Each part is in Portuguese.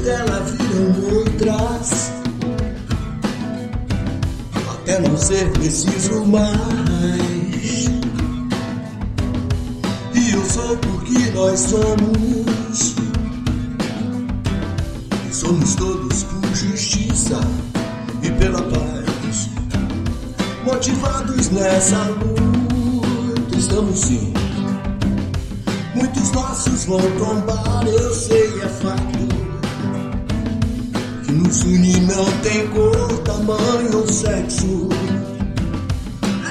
dela viram outras. Até não ser preciso mais. E eu sou porque nós somos. E somos todos por justiça e pela paz. Motivados nessa luta, estamos sim. Muitos nossos vão tombar, eu sei, é fato. Une não tem cor, tamanho ou sexo.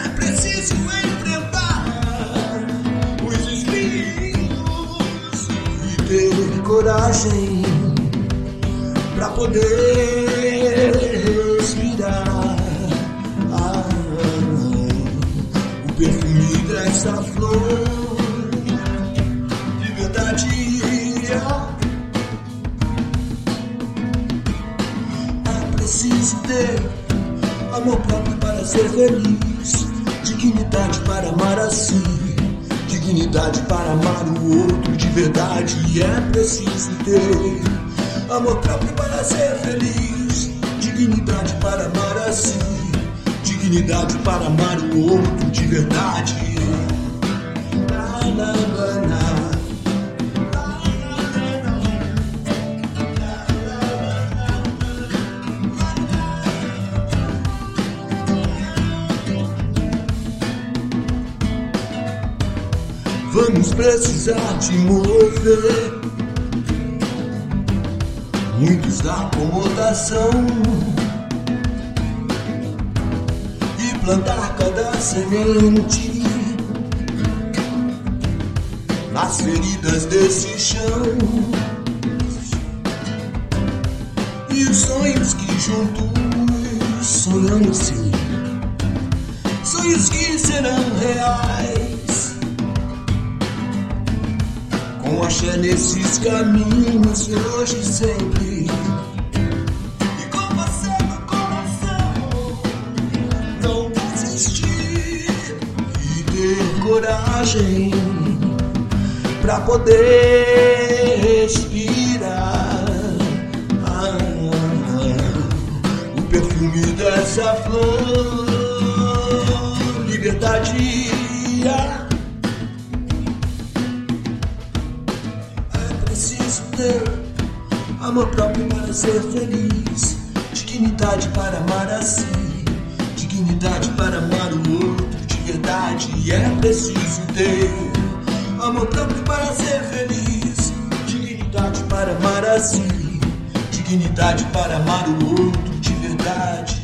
É preciso enfrentar os espinhos e ter coragem pra poder respirar. O perfume dessa flor. Liberdade. Preciso ter amor próprio para ser feliz, dignidade para amar a si, dignidade para amar o outro de verdade. É preciso ter amor próprio para ser feliz, dignidade para amar a si, dignidade para amar o outro de verdade. Vamos precisar te mover. Muitos da acomodação e plantar cada semente nas feridas desse chão. E os sonhos que juntos sonhamos sonhos que serão reais. Com axé nesses caminhos hoje e sempre. E com você no coração, não desistir e ter coragem pra poder respirar. O perfume dessa flor, liberdade. Amor próprio para ser feliz, dignidade para amar a si, dignidade para amar o outro de verdade. É preciso ter amor próprio para ser feliz, dignidade para amar a si, dignidade para amar o outro de verdade.